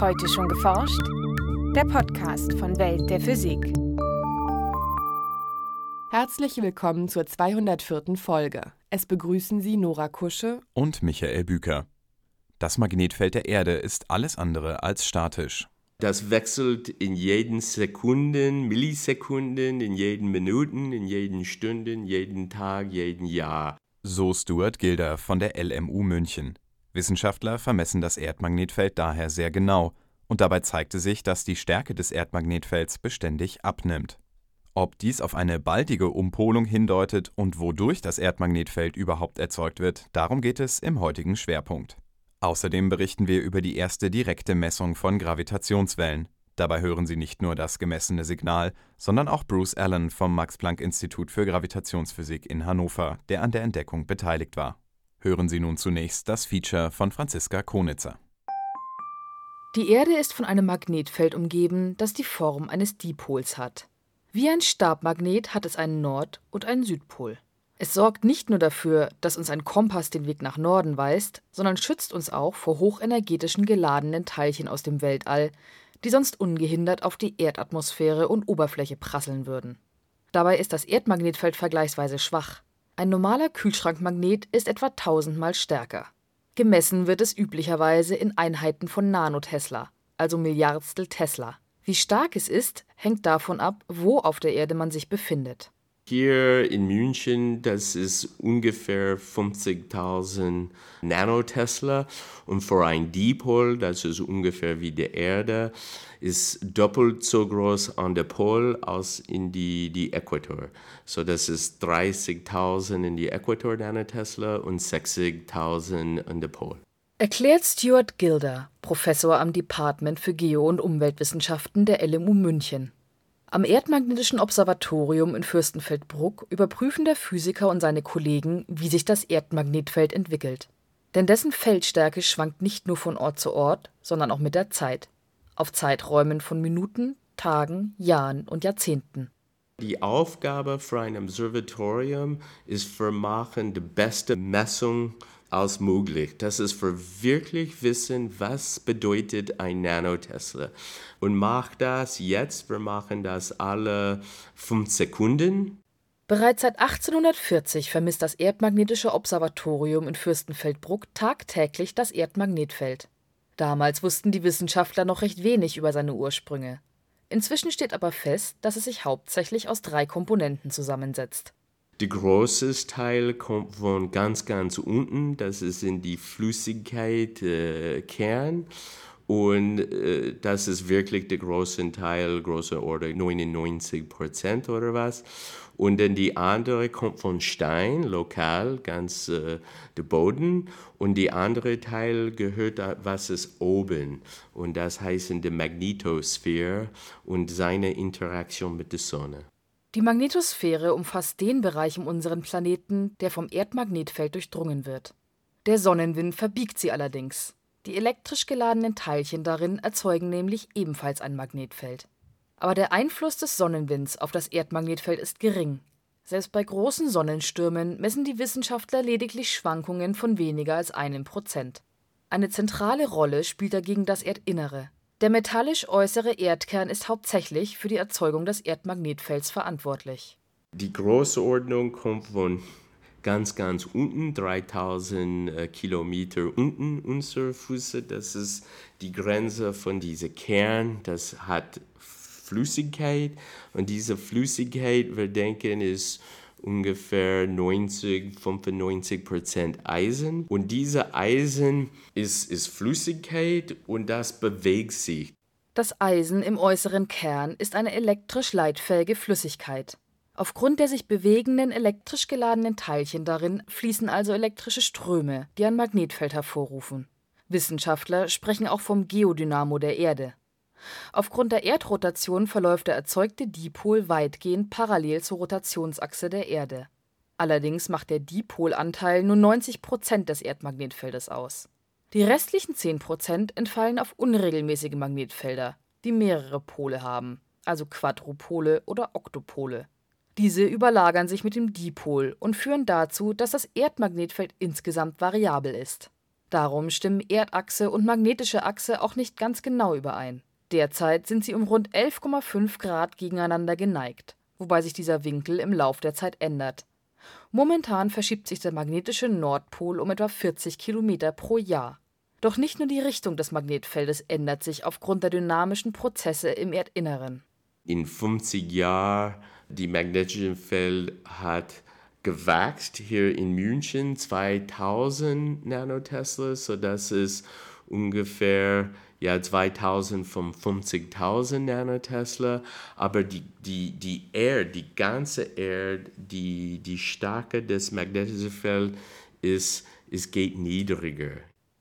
Heute schon geforscht? Der Podcast von Welt der Physik. Herzlich willkommen zur 204. Folge. Es begrüßen Sie Nora Kusche und Michael Büker. Das Magnetfeld der Erde ist alles andere als statisch. Das wechselt in jeden Sekunden, Millisekunden, in jeden Minuten, in jeden Stunden, jeden Tag, jeden Jahr. So Stuart Gilder von der LMU München. Wissenschaftler vermessen das Erdmagnetfeld daher sehr genau, und dabei zeigte sich, dass die Stärke des Erdmagnetfelds beständig abnimmt. Ob dies auf eine baldige Umpolung hindeutet und wodurch das Erdmagnetfeld überhaupt erzeugt wird, darum geht es im heutigen Schwerpunkt. Außerdem berichten wir über die erste direkte Messung von Gravitationswellen. Dabei hören Sie nicht nur das gemessene Signal, sondern auch Bruce Allen vom Max-Planck-Institut für Gravitationsphysik in Hannover, der an der Entdeckung beteiligt war. Hören Sie nun zunächst das Feature von Franziska Konitzer. Die Erde ist von einem Magnetfeld umgeben, das die Form eines Dipols hat. Wie ein Stabmagnet hat es einen Nord- und einen Südpol. Es sorgt nicht nur dafür, dass uns ein Kompass den Weg nach Norden weist, sondern schützt uns auch vor hochenergetischen geladenen Teilchen aus dem Weltall, die sonst ungehindert auf die Erdatmosphäre und Oberfläche prasseln würden. Dabei ist das Erdmagnetfeld vergleichsweise schwach. Ein normaler Kühlschrankmagnet ist etwa tausendmal stärker. Gemessen wird es üblicherweise in Einheiten von Nanotesla, also Milliardstel Tesla. Wie stark es ist, hängt davon ab, wo auf der Erde man sich befindet. Hier in München, das ist ungefähr 50.000 Nanotesla und für ein Dipol, das ist ungefähr wie die Erde, ist doppelt so groß an der Pol als in die, die Äquator. So das ist 30.000 in die Äquator Nanotesla und 60.000 an der Pol. Erklärt Stuart Gilder, Professor am Department für Geo- und Umweltwissenschaften der LMU München. Am Erdmagnetischen Observatorium in Fürstenfeldbruck überprüfen der Physiker und seine Kollegen, wie sich das Erdmagnetfeld entwickelt. Denn dessen Feldstärke schwankt nicht nur von Ort zu Ort, sondern auch mit der Zeit. Auf Zeiträumen von Minuten, Tagen, Jahren und Jahrzehnten. Die Aufgabe für ein Observatorium ist für machen die beste Messung als möglich. Das ist für wirklich wissen, was bedeutet ein Nanotesla. Und mach das jetzt, wir machen das alle fünf Sekunden. Bereits seit 1840 vermisst das Erdmagnetische Observatorium in Fürstenfeldbruck tagtäglich das Erdmagnetfeld. Damals wussten die Wissenschaftler noch recht wenig über seine Ursprünge. Inzwischen steht aber fest, dass es sich hauptsächlich aus drei Komponenten zusammensetzt. Der große Teil kommt von ganz, ganz unten. Das ist in die Flüssigkeit äh, Kern. Und äh, das ist wirklich der große Teil, große Order, 99 Prozent oder was. Und dann die andere kommt von Stein, lokal, ganz äh, der Boden. Und die andere Teil gehört, was ist oben. Und das heißt in der Magnetosphäre und seine Interaktion mit der Sonne. Die Magnetosphäre umfasst den Bereich um unseren Planeten, der vom Erdmagnetfeld durchdrungen wird. Der Sonnenwind verbiegt sie allerdings. Die elektrisch geladenen Teilchen darin erzeugen nämlich ebenfalls ein Magnetfeld. Aber der Einfluss des Sonnenwinds auf das Erdmagnetfeld ist gering. Selbst bei großen Sonnenstürmen messen die Wissenschaftler lediglich Schwankungen von weniger als einem Prozent. Eine zentrale Rolle spielt dagegen das Erdinnere. Der metallisch äußere Erdkern ist hauptsächlich für die Erzeugung des Erdmagnetfelds verantwortlich. Die Größenordnung kommt von ganz, ganz unten, 3000 äh, Kilometer unten unserer Füße. Das ist die Grenze von diesem Kern. Das hat Flüssigkeit und diese Flüssigkeit, wir denken, ist ungefähr 90, 95 Prozent Eisen. Und diese Eisen ist, ist Flüssigkeit und das bewegt sich. Das Eisen im äußeren Kern ist eine elektrisch leitfähige Flüssigkeit. Aufgrund der sich bewegenden elektrisch geladenen Teilchen darin fließen also elektrische Ströme, die ein Magnetfeld hervorrufen. Wissenschaftler sprechen auch vom Geodynamo der Erde. Aufgrund der Erdrotation verläuft der erzeugte Dipol weitgehend parallel zur Rotationsachse der Erde. Allerdings macht der Dipolanteil nur 90 Prozent des Erdmagnetfeldes aus. Die restlichen 10 Prozent entfallen auf unregelmäßige Magnetfelder, die mehrere Pole haben, also Quadrupole oder Oktopole. Diese überlagern sich mit dem Dipol und führen dazu, dass das Erdmagnetfeld insgesamt variabel ist. Darum stimmen Erdachse und magnetische Achse auch nicht ganz genau überein. Derzeit sind sie um rund 11,5 Grad gegeneinander geneigt, wobei sich dieser Winkel im Lauf der Zeit ändert. Momentan verschiebt sich der magnetische Nordpol um etwa 40 Kilometer pro Jahr. Doch nicht nur die Richtung des Magnetfeldes ändert sich aufgrund der dynamischen Prozesse im Erdinneren. In 50 Jahren die magnetische Feld hat gewachsen hier in München 2000 Nanotesla, so das ist ungefähr ja 2000 von 50.000 Nanotesla, aber die, die, die Erde, die ganze Erde, die, die Stärke des magnetischen Felds ist, es geht niedriger.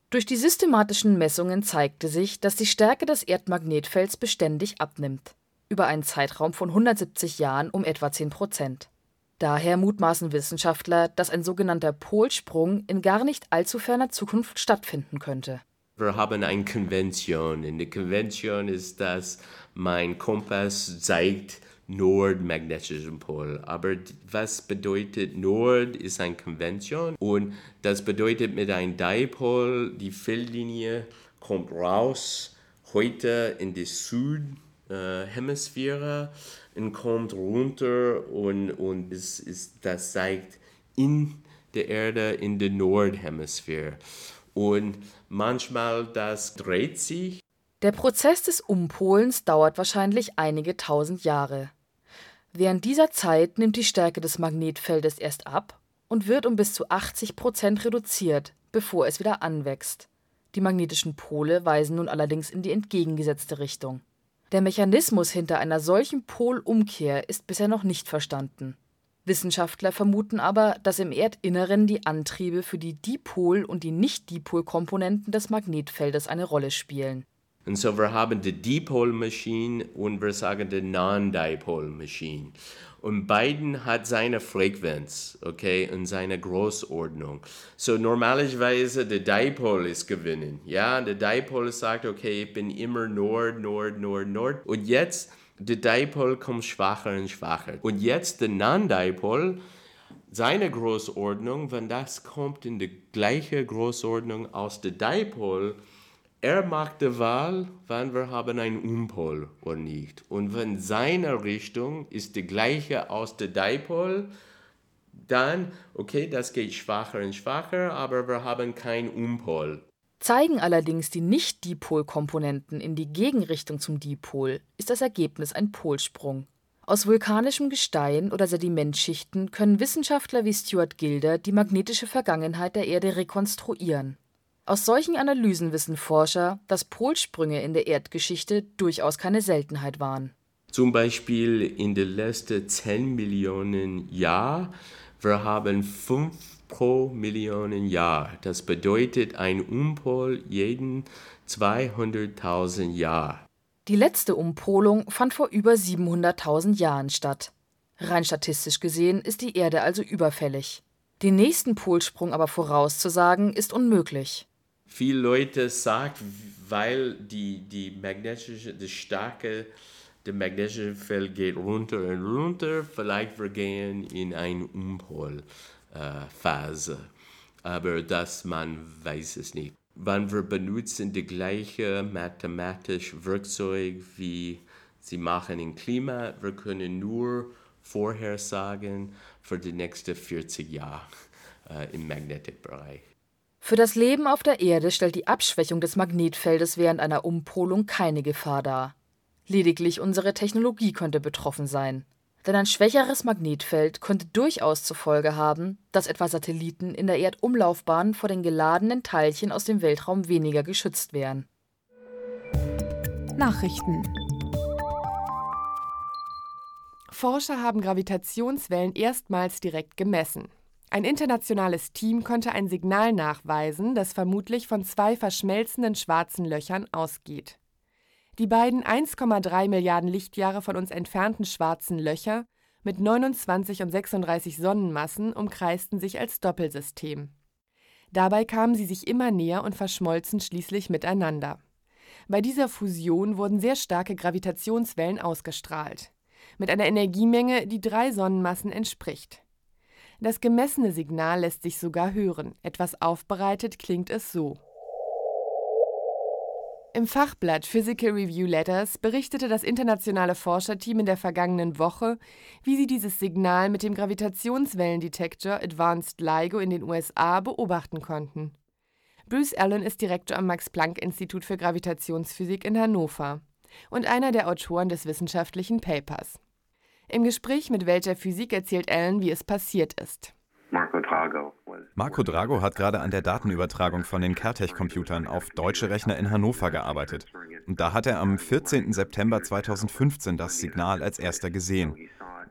Durch die systematischen Messungen zeigte sich, dass die Stärke des Erdmagnetfelds beständig abnimmt, über einen Zeitraum von 170 Jahren um etwa 10 Prozent. Daher mutmaßen Wissenschaftler, dass ein sogenannter Polsprung in gar nicht allzu ferner Zukunft stattfinden könnte. Wir haben eine Konvention. In der Konvention ist, dass mein Kompass zeigt nordmagnetischen Pol. Aber was bedeutet Nord ist eine Konvention und das bedeutet mit einem Dipol, die Feldlinie kommt raus heute in die Südhemisphäre äh, und kommt runter und, und es ist, das zeigt in der Erde in der Nordhemisphäre. Und manchmal das dreht sich. Der Prozess des Umpolens dauert wahrscheinlich einige tausend Jahre. Während dieser Zeit nimmt die Stärke des Magnetfeldes erst ab und wird um bis zu 80 Prozent reduziert, bevor es wieder anwächst. Die magnetischen Pole weisen nun allerdings in die entgegengesetzte Richtung. Der Mechanismus hinter einer solchen Polumkehr ist bisher noch nicht verstanden. Wissenschaftler vermuten aber, dass im Erdinneren die Antriebe für die Dipol- und die Nicht-Dipol-Komponenten des Magnetfeldes eine Rolle spielen. Und so wir haben die Dipol-Maschine und wir sagen die Non-Dipol-Maschine. Und beiden hat seine Frequenz, okay, und seine Großordnung. So normalerweise der Dipol ist gewinnen, ja, der Dipol sagt, okay, ich bin immer Nord, Nord, Nord, Nord. Und jetzt der Dipol kommt schwacher und schwacher. Und jetzt der Non-Dipol, seine Großordnung, wenn das kommt in die gleiche Großordnung aus der Dipol, er macht die Wahl, wann wir haben einen Umpol oder nicht. Und wenn seine Richtung ist die gleiche aus der Dipol, dann, okay, das geht schwacher und schwacher, aber wir haben keinen Umpol. Zeigen allerdings die Nicht-Dipol-Komponenten in die Gegenrichtung zum Dipol, ist das Ergebnis ein Polsprung. Aus vulkanischem Gestein oder Sedimentschichten können Wissenschaftler wie Stuart Gilder die magnetische Vergangenheit der Erde rekonstruieren. Aus solchen Analysen wissen Forscher, dass Polsprünge in der Erdgeschichte durchaus keine Seltenheit waren. Zum Beispiel in den letzten 10 Millionen Jahren, wir haben fünf pro Millionen Jahr. Das bedeutet ein Umpol jeden 200.000 Jahre. Die letzte Umpolung fand vor über 700.000 Jahren statt. Rein statistisch gesehen ist die Erde also überfällig. Den nächsten Polsprung aber vorauszusagen, ist unmöglich. Viele Leute sagen, weil die, die magnetische, die starke, der Feld geht runter und runter, vielleicht wir gehen in ein Umpol. Äh, Phase. Aber das man weiß es nicht. Wann wir benutzen die gleiche mathematische Werkzeug wie sie machen im Klima, wir können nur Vorhersagen für die nächsten 40 Jahre äh, im Magnetikbereich. Für das Leben auf der Erde stellt die Abschwächung des Magnetfeldes während einer Umpolung keine Gefahr dar. Lediglich unsere Technologie könnte betroffen sein. Denn ein schwächeres Magnetfeld könnte durchaus zur Folge haben, dass etwa Satelliten in der Erdumlaufbahn vor den geladenen Teilchen aus dem Weltraum weniger geschützt wären. Nachrichten Forscher haben Gravitationswellen erstmals direkt gemessen. Ein internationales Team konnte ein Signal nachweisen, das vermutlich von zwei verschmelzenden schwarzen Löchern ausgeht. Die beiden 1,3 Milliarden Lichtjahre von uns entfernten schwarzen Löcher mit 29 und 36 Sonnenmassen umkreisten sich als Doppelsystem. Dabei kamen sie sich immer näher und verschmolzen schließlich miteinander. Bei dieser Fusion wurden sehr starke Gravitationswellen ausgestrahlt, mit einer Energiemenge, die drei Sonnenmassen entspricht. Das gemessene Signal lässt sich sogar hören. Etwas aufbereitet klingt es so. Im Fachblatt Physical Review Letters berichtete das internationale Forscherteam in der vergangenen Woche, wie sie dieses Signal mit dem Gravitationswellendetektor Advanced LIGO in den USA beobachten konnten. Bruce Allen ist Direktor am Max-Planck-Institut für Gravitationsphysik in Hannover und einer der Autoren des wissenschaftlichen Papers. Im Gespräch mit Welt der Physik erzählt Allen, wie es passiert ist. Marco Drago. Hat gerade an der Datenübertragung von den Kertech-Computern auf deutsche Rechner in Hannover gearbeitet. Und da hat er am 14. September 2015 das Signal als erster gesehen.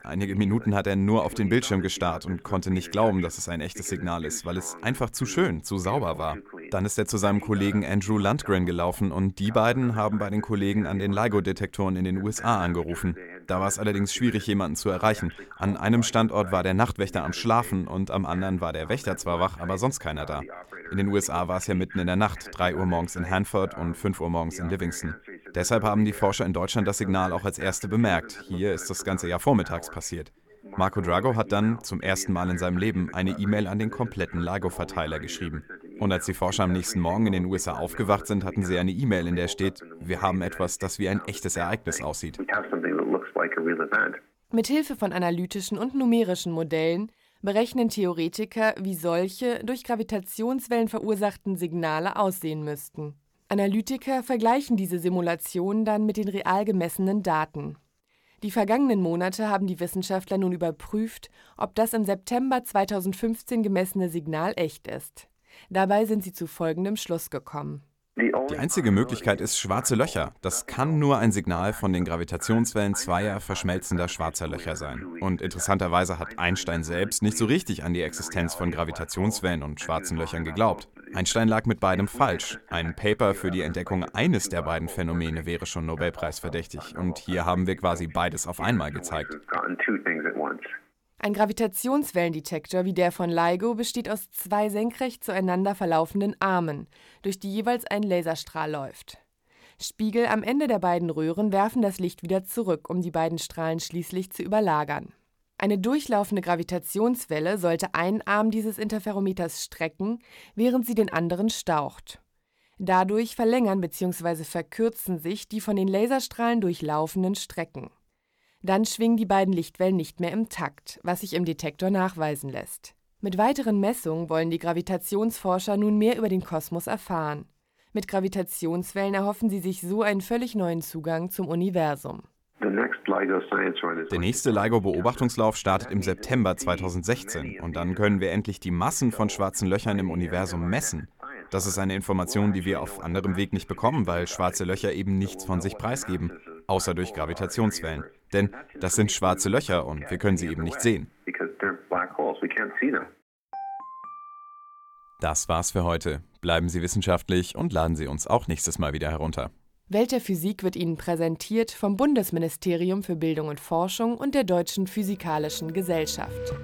Einige Minuten hat er nur auf den Bildschirm gestarrt und konnte nicht glauben, dass es ein echtes Signal ist, weil es einfach zu schön, zu sauber war. Dann ist er zu seinem Kollegen Andrew Landgren gelaufen und die beiden haben bei den Kollegen an den LIGO-Detektoren in den USA angerufen. Da war es allerdings schwierig, jemanden zu erreichen. An einem Standort war der Nachtwächter am Schlafen und am anderen war der Wächter zwar wach, aber sonst keiner da. In den USA war es ja mitten in der Nacht, 3 Uhr morgens in Hanford und 5 Uhr morgens in Livingston. Deshalb haben die Forscher in Deutschland das Signal auch als erste bemerkt. Hier ist das ganze Jahr vormittags passiert. Marco Drago hat dann zum ersten Mal in seinem Leben eine E-Mail an den kompletten LIGO-Verteiler geschrieben. Und als die Forscher am nächsten Morgen in den USA aufgewacht sind, hatten sie eine E-Mail, in der steht, wir haben etwas, das wie ein echtes Ereignis aussieht. Mit Hilfe von analytischen und numerischen Modellen berechnen Theoretiker, wie solche durch Gravitationswellen verursachten Signale aussehen müssten. Analytiker vergleichen diese Simulationen dann mit den real gemessenen Daten. Die vergangenen Monate haben die Wissenschaftler nun überprüft, ob das im September 2015 gemessene Signal echt ist. Dabei sind sie zu folgendem Schluss gekommen. Die einzige Möglichkeit ist schwarze Löcher. Das kann nur ein Signal von den Gravitationswellen zweier verschmelzender schwarzer Löcher sein. Und interessanterweise hat Einstein selbst nicht so richtig an die Existenz von Gravitationswellen und schwarzen Löchern geglaubt. Einstein lag mit beidem falsch. Ein Paper für die Entdeckung eines der beiden Phänomene wäre schon Nobelpreisverdächtig. Und hier haben wir quasi beides auf einmal gezeigt. Ein Gravitationswellendetektor wie der von LIGO besteht aus zwei senkrecht zueinander verlaufenden Armen, durch die jeweils ein Laserstrahl läuft. Spiegel am Ende der beiden Röhren werfen das Licht wieder zurück, um die beiden Strahlen schließlich zu überlagern. Eine durchlaufende Gravitationswelle sollte einen Arm dieses Interferometers strecken, während sie den anderen staucht. Dadurch verlängern bzw. verkürzen sich die von den Laserstrahlen durchlaufenden Strecken. Dann schwingen die beiden Lichtwellen nicht mehr im Takt, was sich im Detektor nachweisen lässt. Mit weiteren Messungen wollen die Gravitationsforscher nun mehr über den Kosmos erfahren. Mit Gravitationswellen erhoffen sie sich so einen völlig neuen Zugang zum Universum. Der nächste LIGO-Beobachtungslauf startet im September 2016 und dann können wir endlich die Massen von schwarzen Löchern im Universum messen. Das ist eine Information, die wir auf anderem Weg nicht bekommen, weil schwarze Löcher eben nichts von sich preisgeben, außer durch Gravitationswellen. Denn das sind schwarze Löcher und wir können sie eben nicht sehen. Das war's für heute. Bleiben Sie wissenschaftlich und laden Sie uns auch nächstes Mal wieder herunter. Welt der Physik wird Ihnen präsentiert vom Bundesministerium für Bildung und Forschung und der Deutschen Physikalischen Gesellschaft.